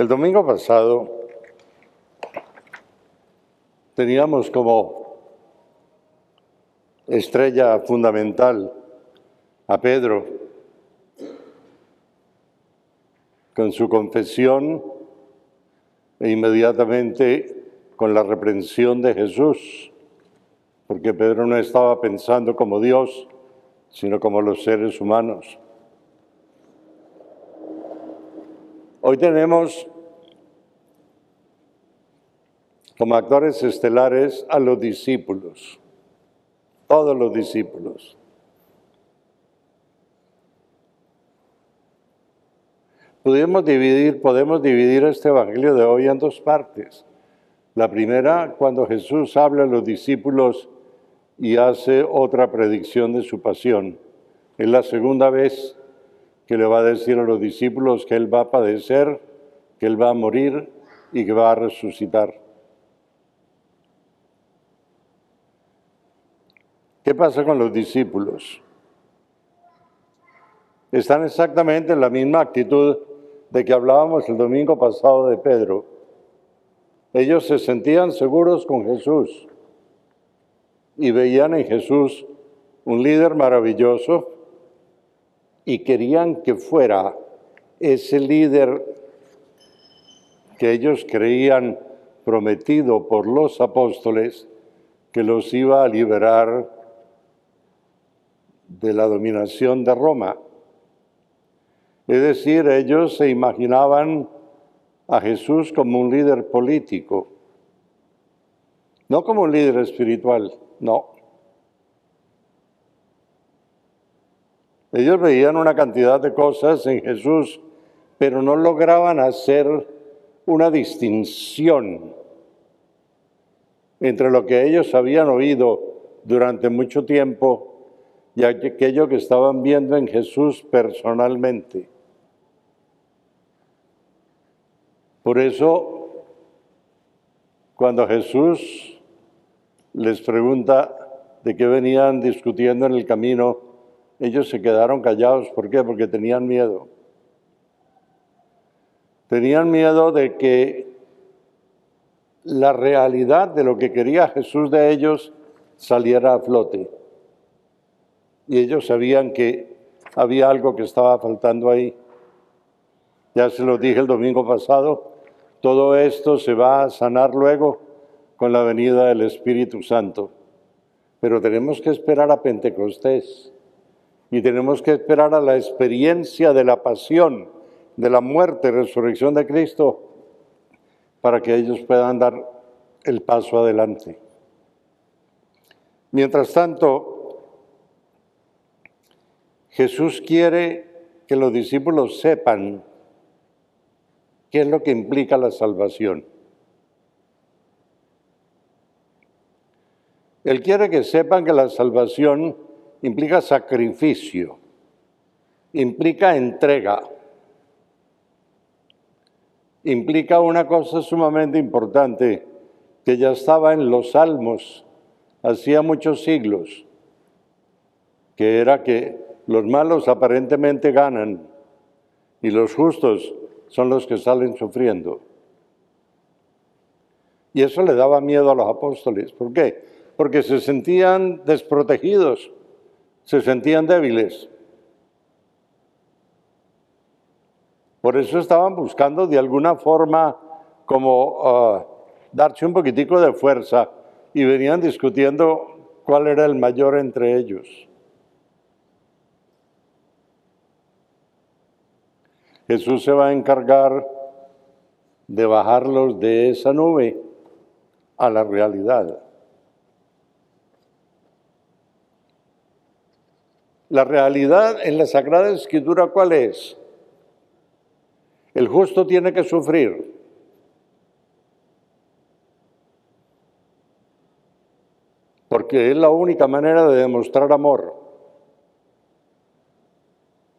El domingo pasado teníamos como estrella fundamental a Pedro con su confesión e inmediatamente con la reprensión de Jesús, porque Pedro no estaba pensando como Dios, sino como los seres humanos. Hoy tenemos como actores estelares a los discípulos, todos los discípulos. Podemos dividir, este Evangelio de hoy en dos partes. La primera, cuando Jesús habla a los discípulos y hace otra predicción de su pasión. Es la segunda vez que le va a decir a los discípulos que Él va a padecer, que Él va a morir y que va a resucitar. ¿Qué pasa con los discípulos? Están exactamente en la misma actitud de que hablábamos el domingo pasado de Pedro. Ellos se sentían seguros con Jesús y veían en Jesús un líder maravilloso y querían que fuera ese líder que ellos creían prometido por los apóstoles que los iba a liberar de la dominación de Roma. Es decir, ellos se imaginaban a Jesús como un líder político, no como un líder espiritual, no. Ellos veían una cantidad de cosas en Jesús, pero no lograban hacer una distinción entre lo que ellos habían oído durante mucho tiempo y aquello que estaban viendo en Jesús personalmente. Por eso, cuando Jesús les pregunta de qué venían discutiendo en el camino, ellos se quedaron callados. ¿Por qué? Porque tenían miedo. Tenían miedo de que la realidad de lo que quería Jesús de ellos saliera a flote y ellos sabían que había algo que estaba faltando ahí. Ya se lo dije el domingo pasado, todo esto se va a sanar luego con la venida del Espíritu Santo. Pero tenemos que esperar a Pentecostés y tenemos que esperar a la experiencia de la pasión, de la muerte y resurrección de Cristo para que ellos puedan dar el paso adelante. Mientras tanto, Jesús quiere que los discípulos sepan qué es lo que implica la salvación. Él quiere que sepan que la salvación implica sacrificio, implica entrega, implica una cosa sumamente importante que ya estaba en los salmos hacía muchos siglos, que era que los malos aparentemente ganan y los justos son los que salen sufriendo. Y eso le daba miedo a los apóstoles. ¿Por qué? Porque se sentían desprotegidos, se sentían débiles. Por eso estaban buscando de alguna forma como ah, darse un poquitico de fuerza y venían discutiendo cuál era el mayor entre ellos. Jesús se va a encargar de bajarlos de esa nube a la realidad. La realidad en la Sagrada Escritura, ¿cuál es? El justo tiene que sufrir. Porque es la única manera de demostrar amor.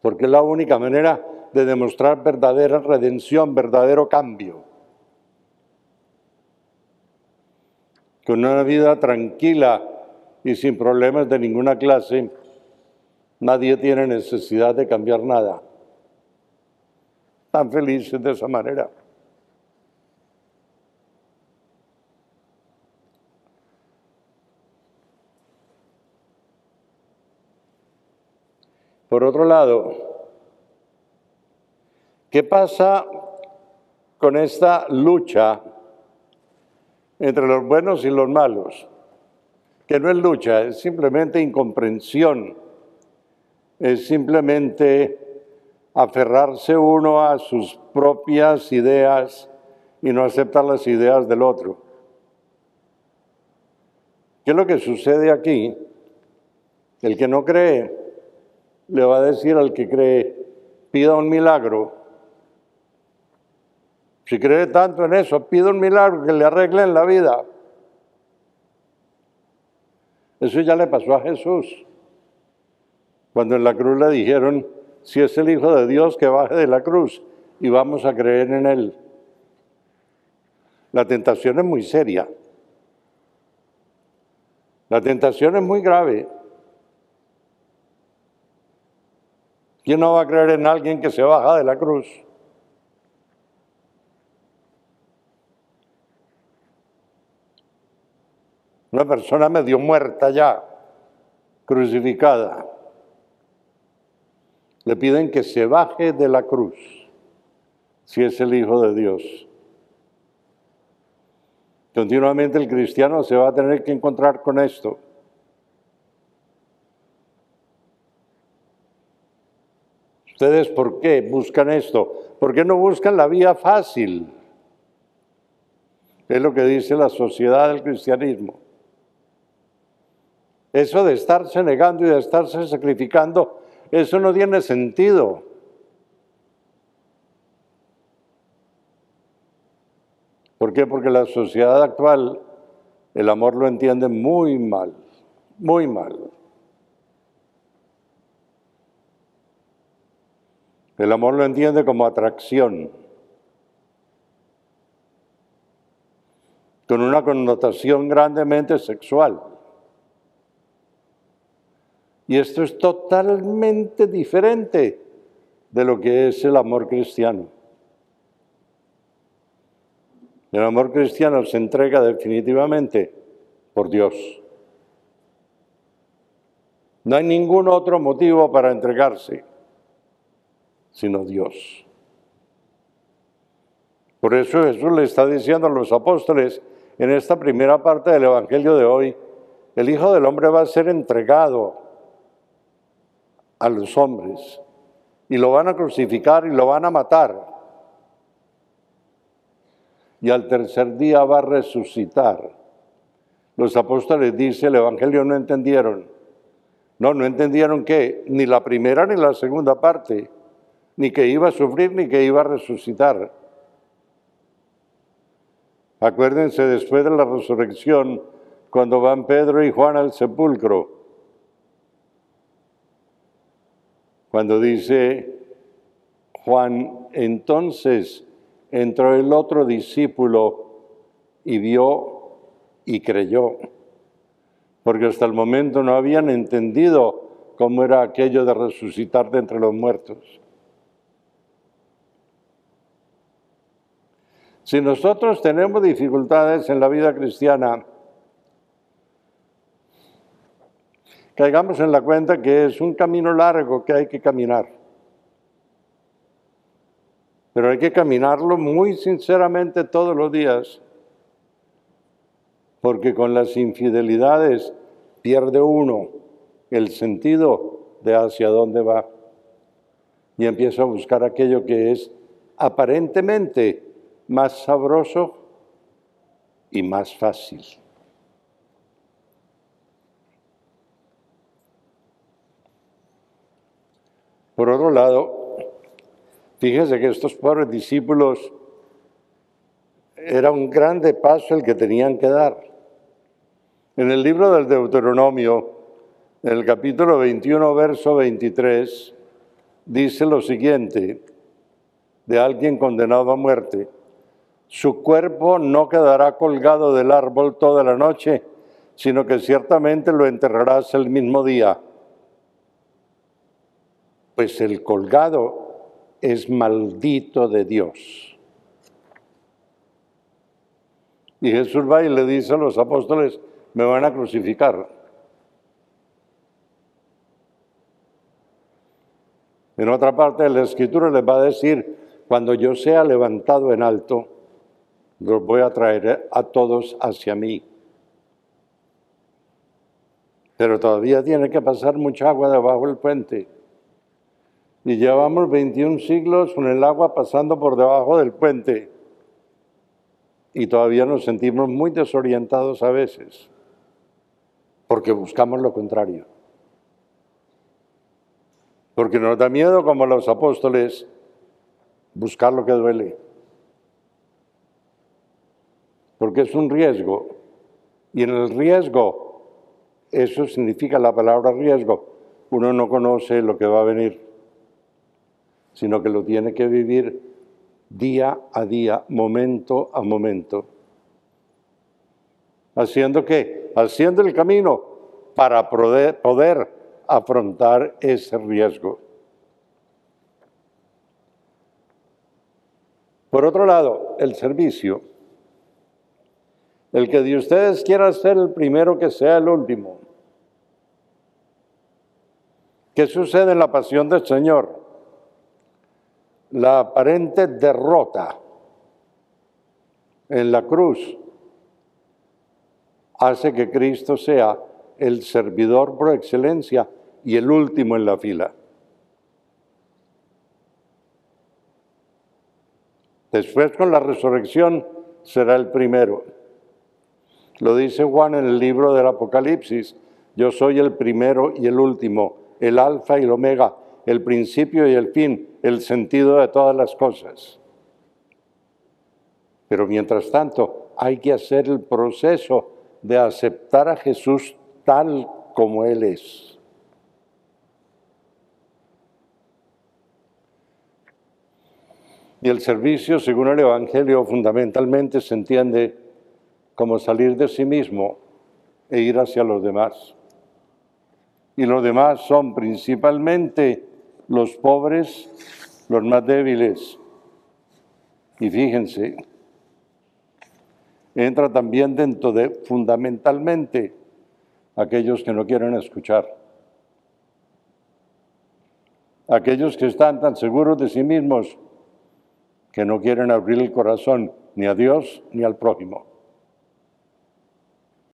Porque es la única manera de demostrar verdadera redención, verdadero cambio. Con una vida tranquila y sin problemas de ninguna clase, nadie tiene necesidad de cambiar nada. Tan felices de esa manera. Por otro lado, ¿qué pasa con esta lucha entre los buenos y los malos? Que no es lucha, es simplemente incomprensión, es simplemente aferrarse uno a sus propias ideas y no aceptar las ideas del otro. ¿Qué es lo que sucede aquí? El que no cree le va a decir al que cree, pida un milagro. Si cree tanto en eso, pida un milagro que le arreglen la vida. Eso ya le pasó a Jesús. Cuando en la cruz le dijeron, si es el Hijo de Dios, que baje de la cruz y vamos a creer en Él. La tentación es muy seria. La tentación es muy grave. ¿Quién no va a creer en alguien que se baja de la cruz? Una persona medio muerta ya, crucificada. Le piden que se baje de la cruz, si es el Hijo de Dios. Continuamente el cristiano se va a tener que encontrar con esto. ¿Ustedes por qué buscan esto? ¿Por qué no buscan la vía fácil? Es lo que dice la sociedad del cristianismo. Eso de estarse negando y de estarse sacrificando, eso no tiene sentido. ¿Por qué? Porque la sociedad actual el amor lo entiende muy mal, muy mal. El amor lo entiende como atracción, con una connotación grandemente sexual. Y esto es totalmente diferente de lo que es el amor cristiano. El amor cristiano se entrega definitivamente por Dios. No hay ningún otro motivo para entregarse sino Dios. Por eso Jesús le está diciendo a los apóstoles en esta primera parte del Evangelio de hoy, el Hijo del Hombre va a ser entregado a los hombres y lo van a crucificar y lo van a matar. Y al tercer día va a resucitar. Los apóstoles, dice el Evangelio, no entendieron. No, no entendieron que ni la primera ni la segunda parte ni que iba a sufrir, ni que iba a resucitar. Acuérdense después de la resurrección, cuando van Pedro y Juan al sepulcro, cuando dice Juan, entonces entró el otro discípulo y vio y creyó, porque hasta el momento no habían entendido cómo era aquello de resucitar de entre los muertos. Si nosotros tenemos dificultades en la vida cristiana, caigamos en la cuenta que es un camino largo que hay que caminar. Pero hay que caminarlo muy sinceramente todos los días, porque con las infidelidades pierde uno el sentido de hacia dónde va y empieza a buscar aquello que es aparentemente más sabroso y más fácil. Por otro lado, fíjense que estos pobres discípulos era un grande paso el que tenían que dar. En el libro del Deuteronomio, en el capítulo 21, verso 23, dice lo siguiente de alguien condenado a muerte. Su cuerpo no quedará colgado del árbol toda la noche, sino que ciertamente lo enterrarás el mismo día. Pues el colgado es maldito de Dios. Y Jesús va y le dice a los apóstoles, me van a crucificar. En otra parte de la escritura les va a decir, cuando yo sea levantado en alto, los voy a traer a todos hacia mí. Pero todavía tiene que pasar mucha agua debajo del puente. Y llevamos 21 siglos con el agua pasando por debajo del puente. Y todavía nos sentimos muy desorientados a veces, porque buscamos lo contrario. Porque nos da miedo, como los apóstoles, buscar lo que duele. Porque es un riesgo. Y en el riesgo, eso significa la palabra riesgo, uno no conoce lo que va a venir, sino que lo tiene que vivir día a día, momento a momento. ¿Haciendo qué? Haciendo el camino para poder, afrontar ese riesgo. Por otro lado, el servicio. El que de ustedes quiera ser el primero que sea el último. ¿Qué sucede en la pasión del Señor? La aparente derrota en la cruz hace que Cristo sea el servidor por excelencia y el último en la fila. Después con la resurrección será el primero. Lo dice Juan en el libro del Apocalipsis. Yo soy el primero y el último, el alfa y el omega, el principio y el fin, el sentido de todas las cosas. Pero mientras tanto, hay que hacer el proceso de aceptar a Jesús tal como Él es. Y el servicio, según el Evangelio, fundamentalmente se entiende como salir de sí mismo e ir hacia los demás. Y los demás son principalmente los pobres, los más débiles. Y fíjense, entra también dentro de fundamentalmente aquellos que no quieren escuchar. Aquellos que están tan seguros de sí mismos que no quieren abrir el corazón ni a Dios ni al prójimo.